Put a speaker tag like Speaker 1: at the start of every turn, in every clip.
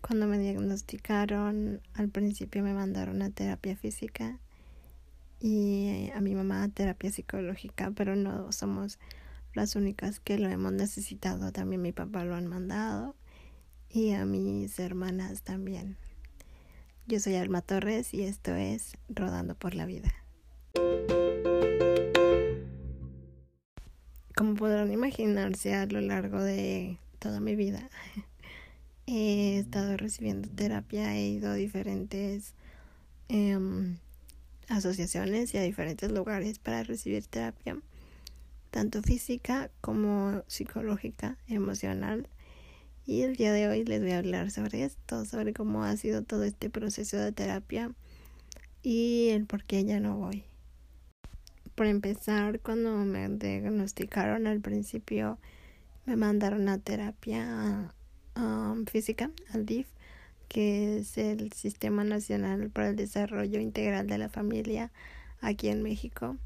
Speaker 1: Cuando me diagnosticaron, al principio me mandaron a terapia física y a mi mamá a terapia psicológica, pero no somos las únicas que lo hemos necesitado. También mi papá lo han mandado y a mis hermanas también. Yo soy Alma Torres y esto es Rodando por la Vida. Como podrán imaginarse, a lo largo de toda mi vida he estado recibiendo terapia, he ido a diferentes em, asociaciones y a diferentes lugares para recibir terapia, tanto física como psicológica, emocional. Y el día de hoy les voy a hablar sobre esto, sobre cómo ha sido todo este proceso de terapia y el por qué ya no voy. Por empezar, cuando me diagnosticaron al principio, me mandaron a terapia um, física, al DIF, que es el Sistema Nacional para el Desarrollo Integral de la Familia aquí en México.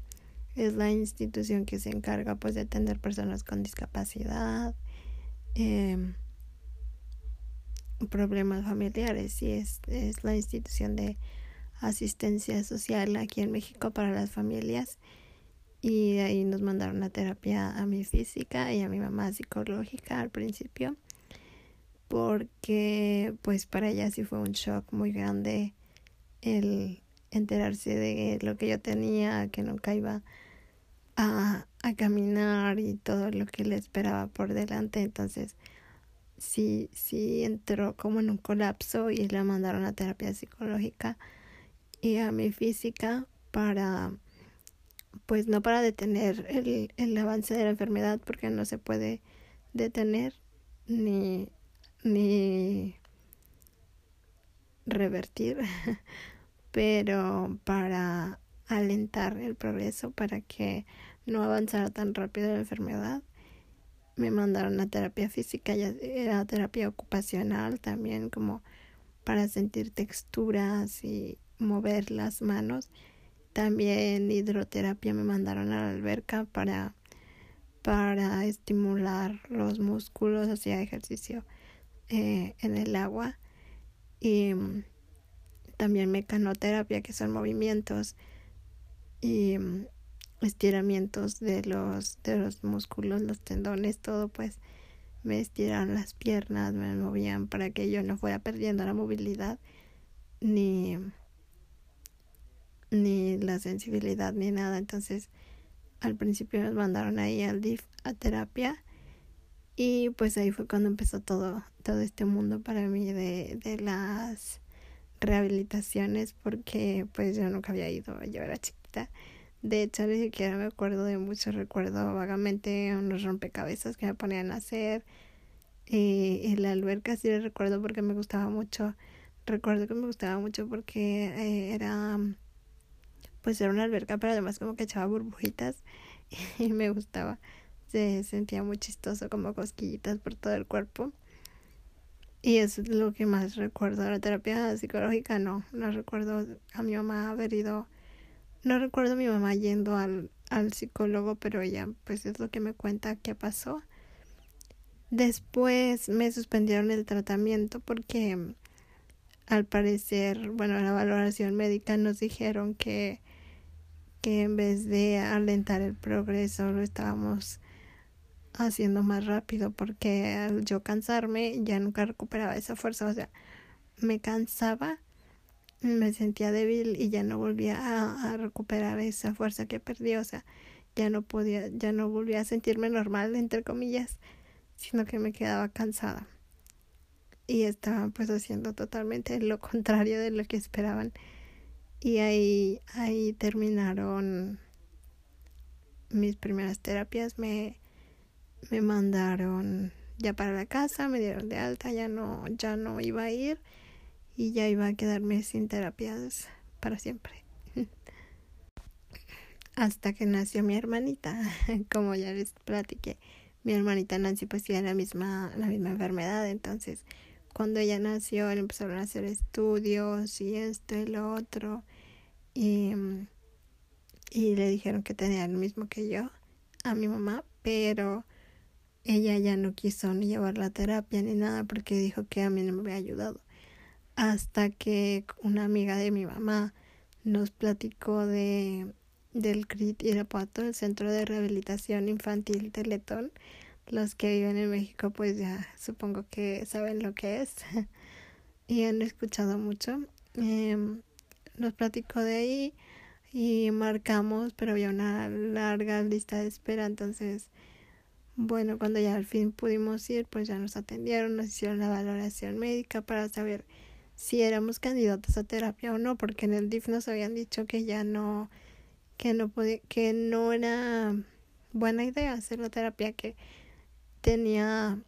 Speaker 1: Es la institución que se encarga pues de atender personas con discapacidad, eh, problemas familiares y es, es la institución de asistencia social aquí en México para las familias y ahí nos mandaron a terapia a mi física y a mi mamá psicológica al principio porque pues para ella sí fue un shock muy grande el enterarse de lo que yo tenía, que nunca iba a, a caminar y todo lo que le esperaba por delante. Entonces sí, sí entró como en un colapso y la mandaron a terapia psicológica y a mi física para, pues no para detener el, el avance de la enfermedad porque no se puede detener ni, ni revertir, pero para alentar el progreso para que no avanzara tan rápido la enfermedad me mandaron a terapia física, ya era terapia ocupacional también como para sentir texturas y mover las manos. También hidroterapia me mandaron a la alberca para para estimular los músculos, hacía ejercicio eh, en el agua y mm, también mecanoterapia que son movimientos y mm, estiramientos de los, de los músculos, los tendones, todo pues me estiraron las piernas, me movían para que yo no fuera perdiendo la movilidad ni ni la sensibilidad ni nada. Entonces, al principio nos mandaron ahí al DIF a terapia y pues ahí fue cuando empezó todo todo este mundo para mí de de las rehabilitaciones porque pues yo nunca había ido, yo era chiquita de hecho, ni siquiera me acuerdo de mucho. Recuerdo vagamente unos rompecabezas que me ponían a hacer. Y, y la alberca sí la recuerdo porque me gustaba mucho. Recuerdo que me gustaba mucho porque eh, era. Pues era una alberca, pero además como que echaba burbujitas. Y me gustaba. Se sentía muy chistoso, como cosquillitas por todo el cuerpo. Y eso es lo que más recuerdo. La terapia psicológica no. No recuerdo a mi mamá haber ido no recuerdo a mi mamá yendo al, al psicólogo, pero ella pues es lo que me cuenta que pasó. Después me suspendieron el tratamiento porque al parecer, bueno, la valoración médica nos dijeron que, que en vez de alentar el progreso lo estábamos haciendo más rápido porque al yo cansarme ya nunca recuperaba esa fuerza, o sea, me cansaba me sentía débil y ya no volvía a, recuperar esa fuerza que perdí, o sea, ya no podía, ya no volvía a sentirme normal, entre comillas, sino que me quedaba cansada. Y estaba pues haciendo totalmente lo contrario de lo que esperaban. Y ahí, ahí terminaron mis primeras terapias, me, me mandaron ya para la casa, me dieron de alta, ya no, ya no iba a ir y ya iba a quedarme sin terapias para siempre. Hasta que nació mi hermanita, como ya les platiqué, mi hermanita Nancy pues tiene la misma, la misma enfermedad, entonces cuando ella nació empezaron a hacer estudios y esto y lo otro. Y, y le dijeron que tenía lo mismo que yo a mi mamá, pero ella ya no quiso ni llevar la terapia ni nada porque dijo que a mí no me había ayudado. Hasta que una amiga de mi mamá nos platicó de del CRIT Irapuato, el Centro de Rehabilitación Infantil Teletón. Los que viven en México pues ya supongo que saben lo que es y han escuchado mucho. Eh, nos platicó de ahí y marcamos, pero había una larga lista de espera, entonces bueno, cuando ya al fin pudimos ir, pues ya nos atendieron, nos hicieron la valoración médica para saber si éramos candidatos a terapia o no, porque en el DIF nos habían dicho que ya no, que no podía, que no era buena idea hacer la terapia, que tenía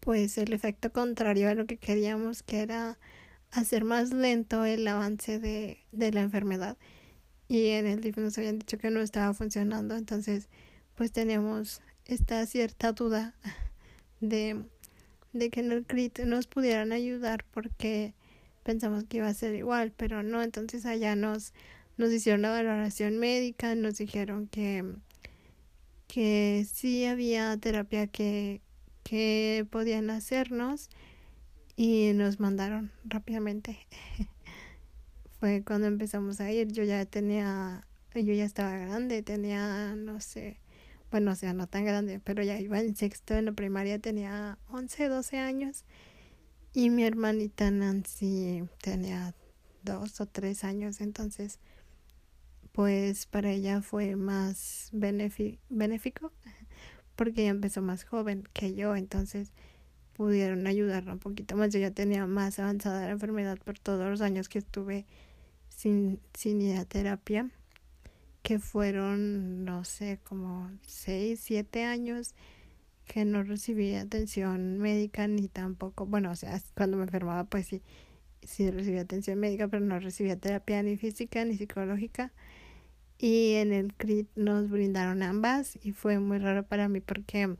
Speaker 1: pues el efecto contrario a lo que queríamos, que era hacer más lento el avance de, de la enfermedad. Y en el DIF nos habían dicho que no estaba funcionando, entonces pues teníamos esta cierta duda de, de que en el CRIT nos pudieran ayudar porque pensamos que iba a ser igual, pero no, entonces allá nos, nos hicieron la valoración médica, nos dijeron que, que sí había terapia que, que podían hacernos y nos mandaron rápidamente. Fue cuando empezamos a ir, yo ya tenía, yo ya estaba grande, tenía, no sé, bueno, o sea, no tan grande, pero ya iba en sexto en la primaria, tenía 11, 12 años. Y mi hermanita Nancy tenía dos o tres años, entonces, pues para ella fue más benéfico, porque ella empezó más joven que yo, entonces pudieron ayudarla un poquito más. Yo ya tenía más avanzada la enfermedad por todos los años que estuve sin, sin ir a terapia que fueron, no sé, como seis, siete años que no recibí atención médica ni tampoco, bueno, o sea, cuando me enfermaba pues sí, sí recibía atención médica, pero no recibía terapia ni física ni psicológica. Y en el CRIT nos brindaron ambas y fue muy raro para mí porque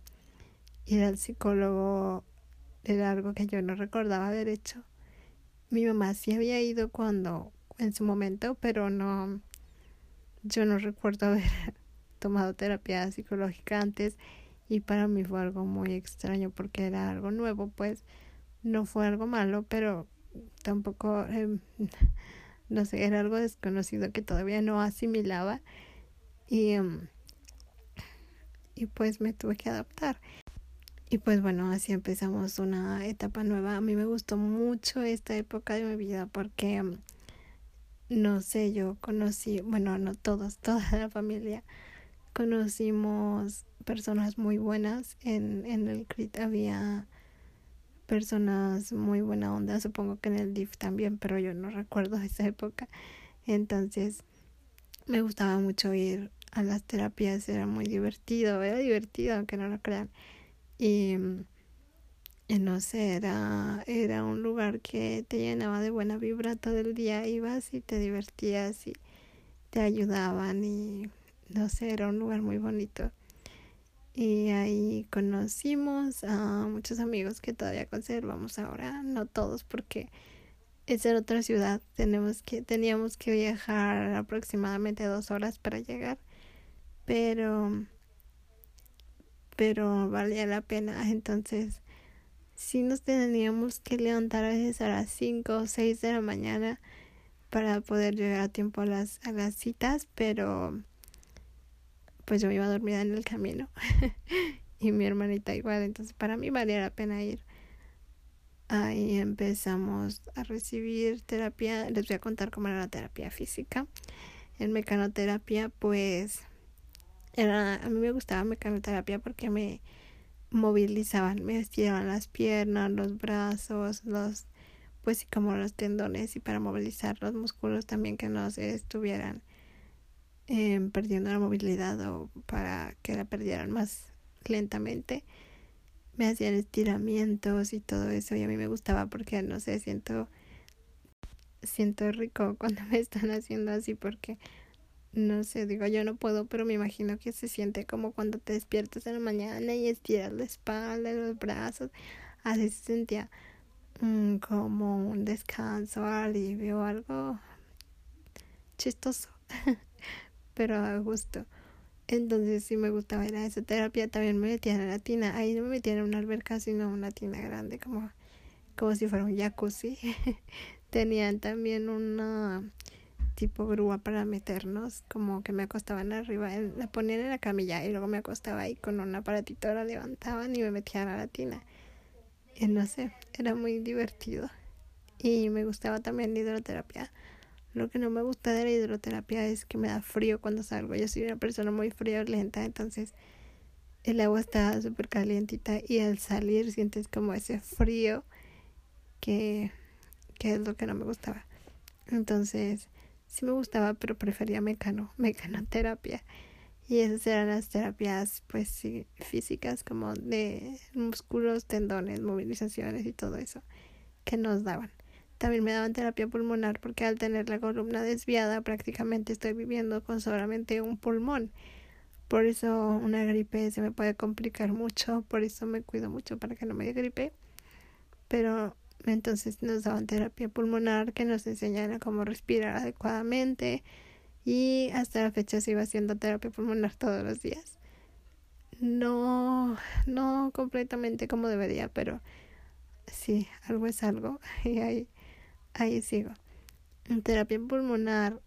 Speaker 1: ir al psicólogo era algo que yo no recordaba haber hecho. Mi mamá sí había ido cuando, en su momento, pero no, yo no recuerdo haber tomado terapia psicológica antes y para mí fue algo muy extraño porque era algo nuevo, pues no fue algo malo, pero tampoco, em, no sé, era algo desconocido que todavía no asimilaba y, em, y pues me tuve que adaptar. Y pues bueno, así empezamos una etapa nueva. A mí me gustó mucho esta época de mi vida porque em, no sé, yo conocí, bueno, no todos, toda la familia, conocimos personas muy buenas. En, en el CRIT había personas muy buena onda, supongo que en el DIF también, pero yo no recuerdo esa época. Entonces, me gustaba mucho ir a las terapias, era muy divertido, era divertido, aunque no lo crean. Y no sé, era, era un lugar que te llenaba de buena vibra todo el día, ibas y te divertías y te ayudaban y no sé, era un lugar muy bonito. Y ahí conocimos a muchos amigos que todavía conservamos ahora, no todos porque es en otra ciudad, tenemos que, teníamos que viajar aproximadamente dos horas para llegar, pero pero valía la pena, entonces sí nos teníamos que levantar a veces a las 5 o 6 de la mañana para poder llegar a tiempo a las, a las citas, pero pues yo me iba dormida en el camino y mi hermanita igual, entonces para mí valía la pena ir. Ahí empezamos a recibir terapia, les voy a contar cómo era la terapia física. En mecanoterapia pues era, a mí me gustaba mecanoterapia porque me movilizaban, me estiraban las piernas, los brazos, los pues sí como los tendones y para movilizar los músculos también que no se estuvieran em, perdiendo la movilidad o para que la perdieran más lentamente. Me hacían estiramientos y todo eso y a mí me gustaba porque no sé siento siento rico cuando me están haciendo así porque no sé, digo yo no puedo, pero me imagino que se siente como cuando te despiertas en la mañana y estiras la espalda, los brazos, así se sentía mm, como un descanso, alivio, algo chistoso, pero a gusto. Entonces sí me gustaba ir a esa terapia. También me metía en la tina. Ahí no me metía en una alberca, sino una tina grande, como, como si fuera un jacuzzi. Tenían también una tipo grúa para meternos, como que me acostaban arriba, la ponían en la camilla y luego me acostaba ahí con un aparatito, la levantaban y me metían a la tina. Y no sé, era muy divertido. Y me gustaba también la hidroterapia. Lo que no me gusta de la hidroterapia es que me da frío cuando salgo. Yo soy una persona muy lenta entonces el agua está súper calientita y al salir sientes como ese frío que, que es lo que no me gustaba. Entonces, sí me gustaba, pero prefería mecano, mecanoterapia. Y esas eran las terapias, pues sí, físicas, como de músculos, tendones, movilizaciones y todo eso que nos daban. También me daban terapia pulmonar porque al tener la columna desviada prácticamente estoy viviendo con solamente un pulmón. Por eso una gripe se me puede complicar mucho, por eso me cuido mucho para que no me dé gripe. Pero entonces nos daban terapia pulmonar que nos enseñaban cómo respirar adecuadamente y hasta la fecha sigo haciendo terapia pulmonar todos los días. No, no completamente como debería, pero sí, algo es algo y ahí, ahí sigo. En terapia pulmonar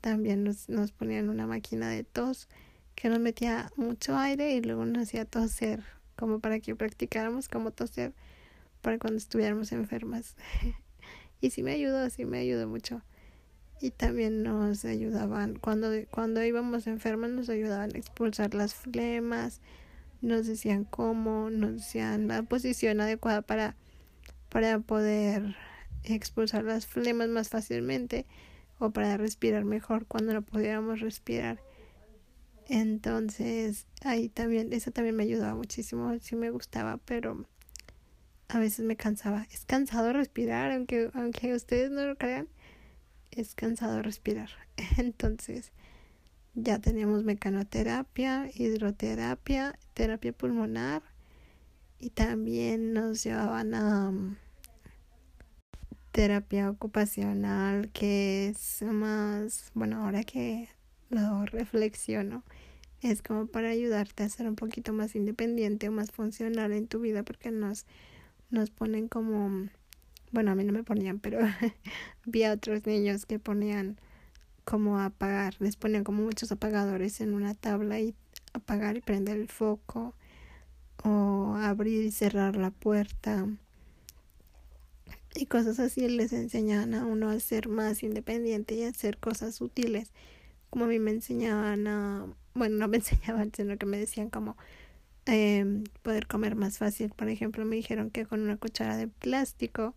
Speaker 1: también nos, nos ponían una máquina de tos que nos metía mucho aire y luego nos hacía toser, como para que practicáramos cómo toser para cuando estuviéramos enfermas. y sí me ayudó, sí me ayudó mucho. Y también nos ayudaban, cuando, cuando íbamos enfermas, nos ayudaban a expulsar las flemas, nos decían cómo, nos decían la posición adecuada para, para poder expulsar las flemas más fácilmente o para respirar mejor cuando no pudiéramos respirar. Entonces, ahí también, eso también me ayudaba muchísimo, sí me gustaba, pero a veces me cansaba. Es cansado respirar, aunque, aunque ustedes no lo crean, es cansado respirar. Entonces, ya teníamos mecanoterapia, hidroterapia, terapia pulmonar y también nos llevaban a um, terapia ocupacional que es más, bueno, ahora que lo reflexiono, es como para ayudarte a ser un poquito más independiente o más funcional en tu vida porque nos nos ponen como, bueno, a mí no me ponían, pero vi a otros niños que ponían como apagar, les ponían como muchos apagadores en una tabla y apagar y prender el foco o abrir y cerrar la puerta. Y cosas así les enseñaban a uno a ser más independiente y a hacer cosas útiles. Como a mí me enseñaban a bueno no me enseñaban sino que me decían como eh, poder comer más fácil. Por ejemplo, me dijeron que con una cuchara de plástico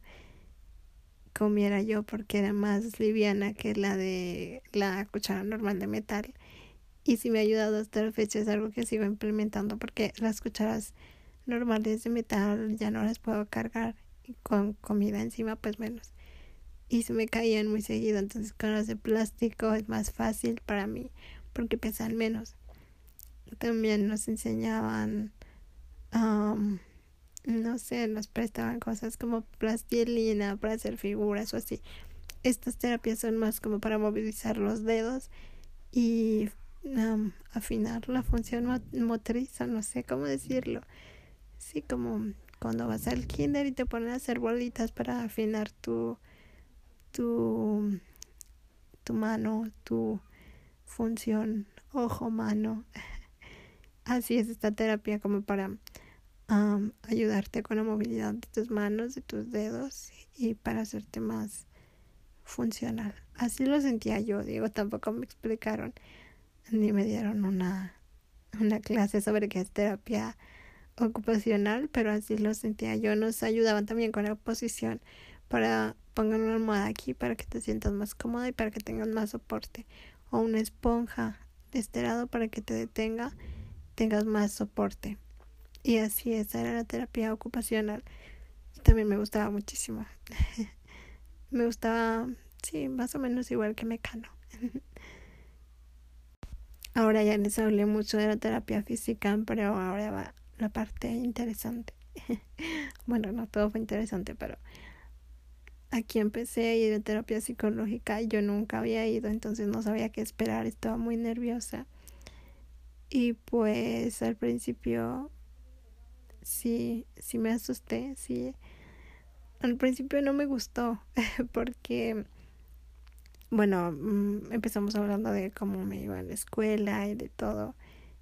Speaker 1: comiera yo porque era más liviana que la de la cuchara normal de metal. Y si me ha ayudado hasta la fecha es algo que sigo implementando porque las cucharas normales de metal ya no las puedo cargar con comida encima pues menos. Y se me caían muy seguido, entonces con las de plástico es más fácil para mí porque pesan menos también nos enseñaban, no sé, nos prestaban cosas como plastilina para hacer figuras o así. Estas terapias son más como para movilizar los dedos y afinar la función motriz, o no sé cómo decirlo. Sí, como cuando vas al kinder y te ponen a hacer bolitas para afinar tu, tu, tu mano, tu función ojo-mano. Así es esta terapia como para ayudarte con la movilidad de tus manos, de tus dedos y para hacerte más funcional. Así lo sentía yo, digo, tampoco me explicaron ni me dieron una, una clase sobre qué es terapia ocupacional, pero así lo sentía yo. Nos ayudaban también con la posición para pongan una almohada aquí para que te sientas más cómoda y para que tengas más soporte o una esponja de este lado para que te detenga tengas más soporte. Y así, esa era la terapia ocupacional. También me gustaba muchísimo. me gustaba, sí, más o menos igual que Mecano. ahora ya les hablé mucho de la terapia física, pero ahora va la parte interesante. bueno, no todo fue interesante, pero aquí empecé a ir a terapia psicológica. Yo nunca había ido, entonces no sabía qué esperar, estaba muy nerviosa Y pues al principio sí, sí me asusté, sí. Al principio no me gustó porque, bueno, mm, empezamos hablando de cómo me iba a la escuela y de todo,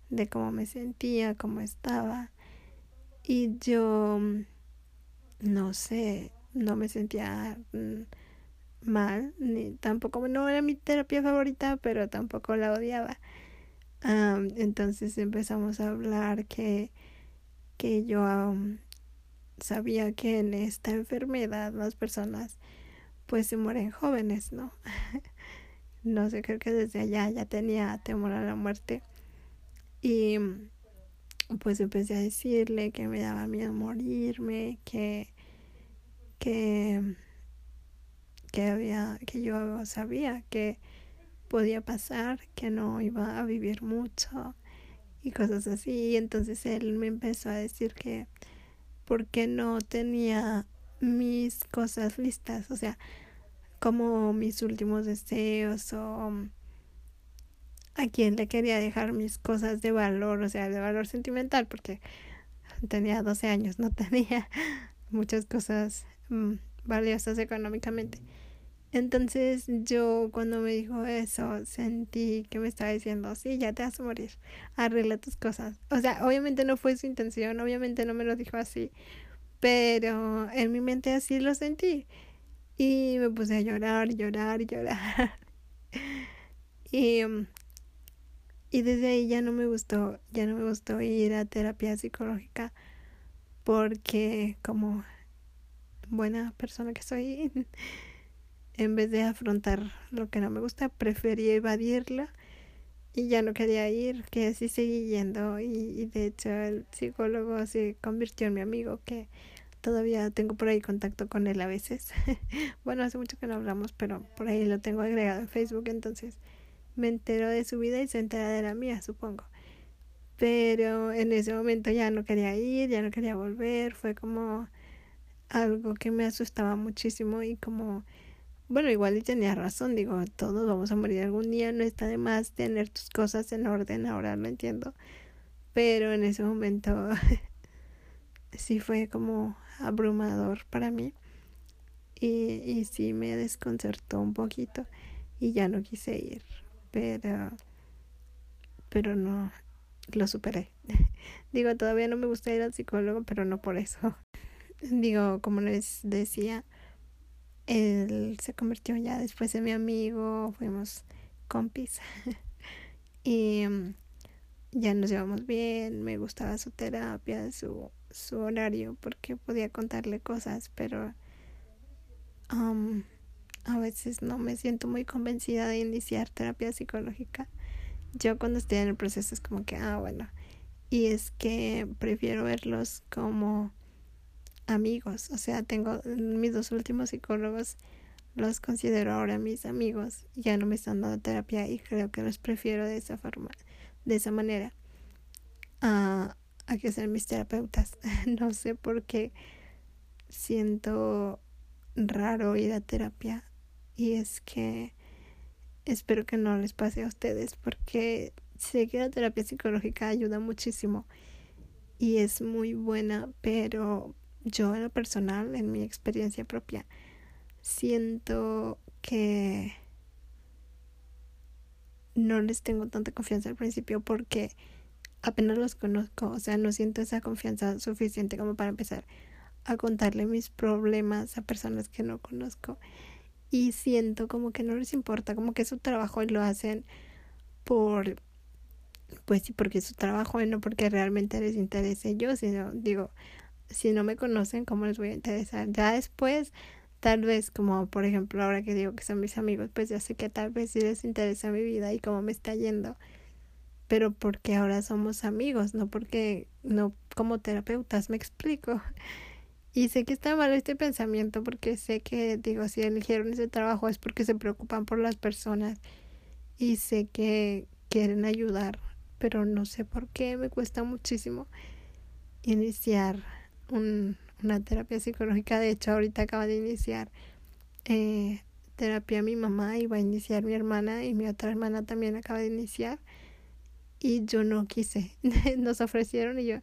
Speaker 1: de cómo me sentía, cómo estaba. Y yo, mm, no sé, no me sentía mm, mal, ni tampoco, no era mi terapia favorita, pero tampoco la odiaba. Entonces empezamos a hablar que, que yo sabía que en esta enfermedad las personas pues se mueren jóvenes, ¿no? no sé, creo que desde allá ya tenía temor a la muerte. Y pues empecé a decirle que me daba miedo morirme, que, que, que había, que yo sabía que podía pasar, que no iba a vivir mucho y cosas así. Y entonces él me empezó a decir que porque no tenía mis cosas listas, o sea, como mis últimos deseos o a quién le quería dejar mis cosas de valor, o sea, de valor sentimental, porque tenía 12 años, no tenía muchas cosas mm, valiosas económicamente. Entonces yo cuando me dijo eso sentí que me estaba diciendo, sí, ya te vas a morir, arregla tus cosas. O sea, obviamente no fue su intención, obviamente no me lo dijo así, pero en mi mente así lo sentí. Y me puse a llorar, llorar, llorar. y mm, y desde ahí ya no me gustó, ya no me gustó ir a terapia psicológica porque como buena persona que soy, en vez de afrontar lo que no me gusta, prefería evadirlo y ya no quería ir, que así seguí yendo y, y de hecho el psicólogo se convirtió en mi amigo que todavía tengo por ahí contacto con él a veces. bueno, hace mucho que no hablamos, pero por ahí lo tengo agregado en Facebook, entonces me entero de su vida y se entera de la mía, supongo. Pero en ese momento ya no quería ir, ya no quería volver, fue como algo que me asustaba muchísimo y como, bueno, igual y tenía razón, digo, todos vamos a morir algún día, no está de más tener tus cosas en orden, ahora lo entiendo. Pero en ese momento sí fue como abrumador para mí y, y sí me desconcertó un poquito y ya no quise ir pero pero no lo superé. Digo, todavía no me gusta ir al psicólogo, pero no por eso. Digo, como les decía, él se convirtió ya después en mi amigo, fuimos compis. y mm, ya nos llevamos bien, me gustaba su terapia, su, su horario, porque podía contarle cosas, pero um, a veces no me siento muy convencida de iniciar terapia psicológica. Yo cuando estoy en el proceso es como que, ah, bueno, y es que prefiero verlos como amigos, o sea, tengo mis dos últimos psicólogos los considero ahora mis amigos, ya no me están dando terapia y creo que los prefiero de esa forma, de esa manera, a, a que ser mis terapeutas. no sé por qué siento raro ir a terapia y es que espero que no les pase a ustedes porque sé que la terapia psicológica ayuda muchísimo y es muy buena, pero yo en lo personal, en mi experiencia propia, siento que no les tengo tanta confianza al principio porque apenas los conozco, o sea, no siento esa confianza suficiente como para empezar a contarle mis problemas a personas que no conozco. Y siento como que no les importa, como que su trabajo y lo hacen por, pues sí, porque es su trabajo y no porque realmente les interese. Yo, sino digo, si no me conocen, ¿cómo les voy a interesar? Ya después, tal vez como por ejemplo ahora que digo que son mis amigos, pues ya sé que tal vez sí les interesa mi vida y cómo me está yendo, pero porque ahora somos amigos, no porque, no como terapeutas, me explico. Y sé que está mal este pensamiento porque sé que, digo, si eligieron ese trabajo es porque se preocupan por las personas y sé que quieren ayudar, pero no sé por qué me cuesta muchísimo iniciar un, una terapia psicológica. De hecho, ahorita acaba de iniciar eh, terapia mi mamá y va a iniciar mi hermana y mi otra hermana también acaba de iniciar. y yo no quise. Nos ofrecieron y yo,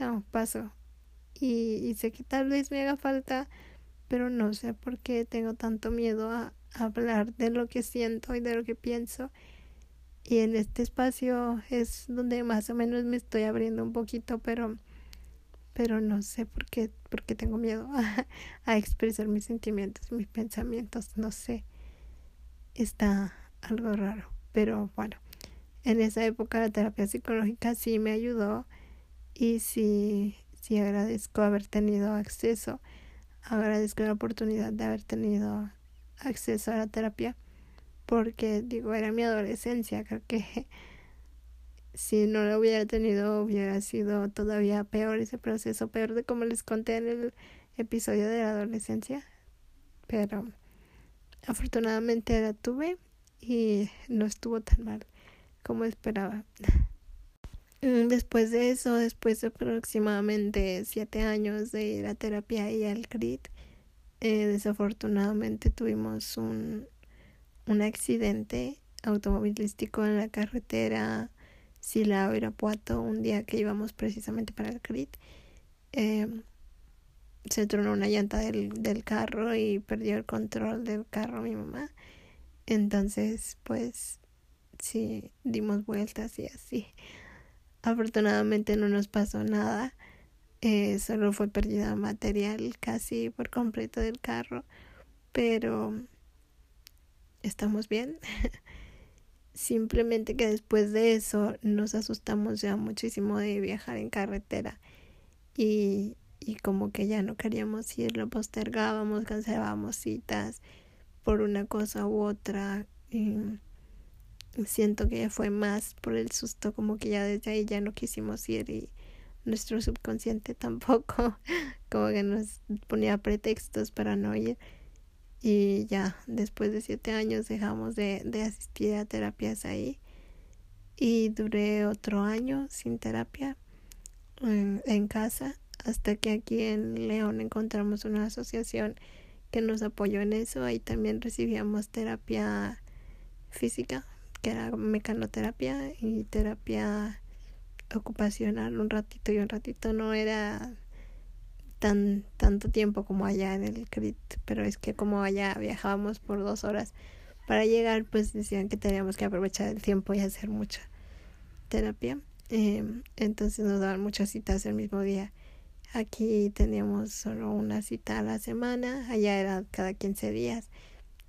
Speaker 1: no, paso. Y, y sé que tal vez me haga falta, pero no sé por qué tengo tanto miedo a, hablar de lo que siento y de lo que pienso. Y en este espacio es donde más o menos me estoy abriendo un poquito, pero pero no sé por qué, por qué tengo miedo a, a expresar mis sentimientos, mis pensamientos, no sé. Está algo raro, pero bueno, en esa época la terapia psicológica sí me ayudó y sí, sí agradezco haber tenido acceso, agradezco la oportunidad de haber tenido acceso a la terapia porque digo era mi adolescencia creo que si no lo hubiera tenido hubiera sido todavía peor ese proceso peor de como les conté en el episodio de la adolescencia pero afortunadamente la tuve y no estuvo tan mal como esperaba. Después de eso después de aproximadamente siete años de ir a terapia y al CRIT eh, desafortunadamente tuvimos un, un accidente automovilístico en la carretera Silao Irapuato un día que íbamos precisamente para el CRIT. Eh, se tronó una llanta del, del carro y perdió el control del carro mi mamá. Entonces, pues sí, dimos vueltas y así. Afortunadamente no nos pasó nada. Eh, solo fue pérdida material casi por completo del carro, pero estamos bien. Simplemente que después de eso nos asustamos ya muchísimo de viajar en carretera y, y como que ya no queríamos ir, lo postergábamos, cancelábamos citas por una cosa u otra. Y siento que ya fue más por el susto, como que ya desde ahí ya no quisimos ir y nuestro subconsciente tampoco como que nos ponía pretextos para no ir y ya después de siete años dejamos de, de asistir a terapias ahí y duré otro año sin terapia en, casa hasta que aquí en León encontramos una asociación que nos apoyó en eso. Ahí también recibíamos terapia física que era mecanoterapia y terapia ocupacional un ratito y un ratito. No era tan tanto tiempo como allá en el CRIT, pero es que como allá viajábamos por dos horas para llegar, pues decían que teníamos que aprovechar el tiempo y hacer mucha terapia. Eh, entonces nos daban muchas citas el mismo día. Aquí teníamos solo una cita a la semana, allá era cada 15 días.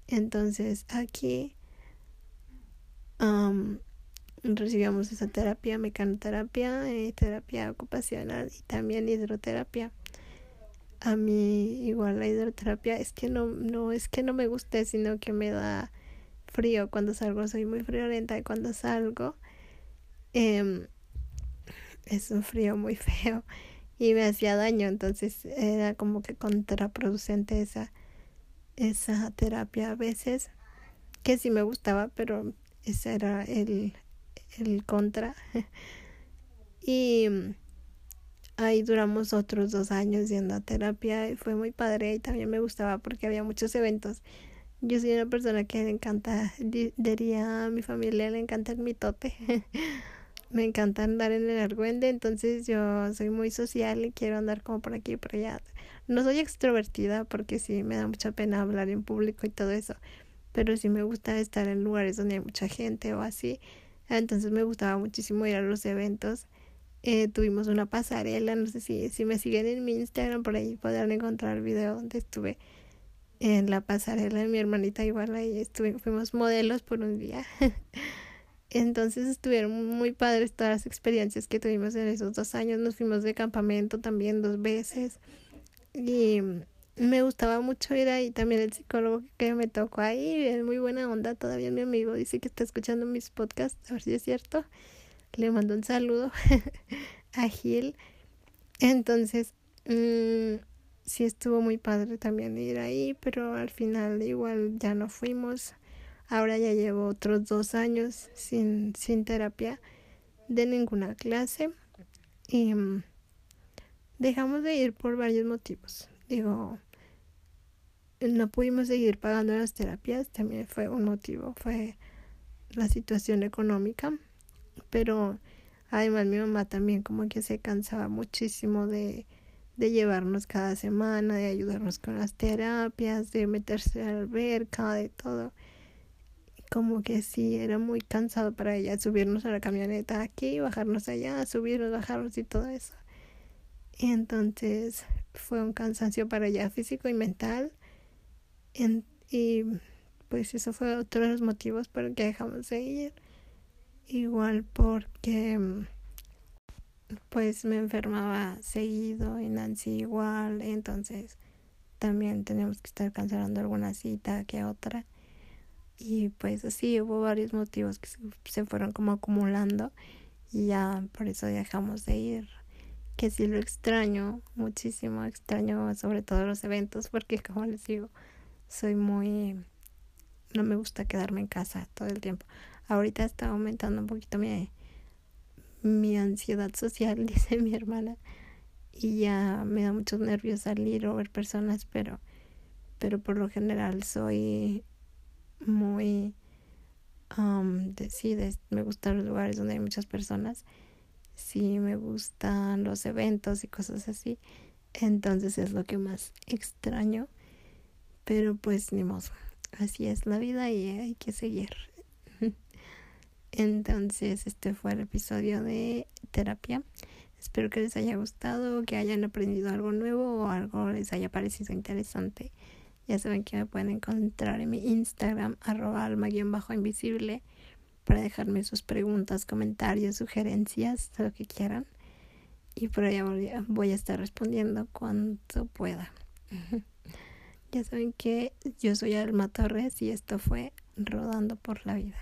Speaker 1: Entonces aquí recibíamos esa terapia, mecanoterapia, eh, terapia ocupacional y también hidroterapia. A mí igual la hidroterapia es que no, no es que no me guste, sino que me da frío cuando salgo, soy muy friolenta y cuando salgo eh, es un frío muy feo y me hacía daño, entonces era como que contraproducente esa, esa terapia a veces, que sí me gustaba, pero ese era el, el contra. y ahí duramos otros dos años yendo a terapia y fue muy padre y también me gustaba porque había muchos eventos. Yo soy una persona que le encanta, diría a mi familia, le encanta el mitote. me encanta andar en el argüende, entonces yo soy muy social y quiero andar como por aquí y por allá. No soy extrovertida porque sí me da mucha pena hablar en público y todo eso, pero sí me gusta estar en lugares donde hay mucha gente o así. Entonces me gustaba muchísimo ir a los eventos. Eh, tuvimos una pasarela, no sé si, si me siguen en mi Instagram, por ahí podrán encontrar video donde estuve en la pasarela de mi hermanita, igual ahí estuve, fuimos modelos por un día. Entonces estuvieron muy padres todas las experiencias que tuvimos en esos dos años. Nos fuimos de campamento también dos veces. Y me gustaba mucho ir ahí. También el psicólogo que me tocó ahí es muy buena onda. Todavía mi amigo dice que está escuchando mis podcasts, a ver si es cierto. Le mando un saludo a Gil. Entonces, mmm, sí estuvo muy padre también ir ahí, pero al final igual ya no fuimos. Ahora ya llevo otros dos años sin, sin terapia de ninguna clase y mm, dejamos de ir por varios motivos. Digo, no pudimos seguir pagando las terapias, también fue un motivo, fue la situación económica. Pero además mi mamá también como que se cansaba muchísimo de, de llevarnos cada semana, de ayudarnos con las terapias, de meterse a la alberca, de todo. Como que sí, era muy cansado para ella subirnos a la camioneta aquí, bajarnos allá, subirnos, bajarnos y todo eso. Entonces fue un cansancio para ella físico y mental. y pues eso fue otro de los motivos por el que dejamos de ir. Igual porque pues me enfermaba seguido y Nancy igual, entonces también teníamos que estar cancelando alguna cita que otra. Y pues así hubo varios motivos que se fueron como acumulando y ya por eso dejamos de ir. Que sí lo extraño muchísimo, extraño sobre todo los eventos porque como les digo, soy muy... no me gusta quedarme en casa todo el tiempo. Ahorita está aumentando un poquito mi, mi ansiedad social, dice mi hermana, y ya me da muchos nervios salir o ver personas, pero, pero por lo general soy muy, um, de, me gustan los lugares donde hay muchas personas, sí me gustan los eventos y cosas así, entonces es lo que más extraño, pero pues ni modo, así es la vida y hay que seguir. Entonces, este fue el episodio de terapia. Espero que les haya gustado, que hayan aprendido algo nuevo o algo les haya parecido interesante. Ya saben que me pueden encontrar en mi Instagram, arroba alma-invisible, para dejarme sus preguntas, comentarios, sugerencias, lo que quieran. Y por allá voy a estar respondiendo cuanto pueda. ya saben que yo soy Alma Torres y esto fue Rodando por la Vida.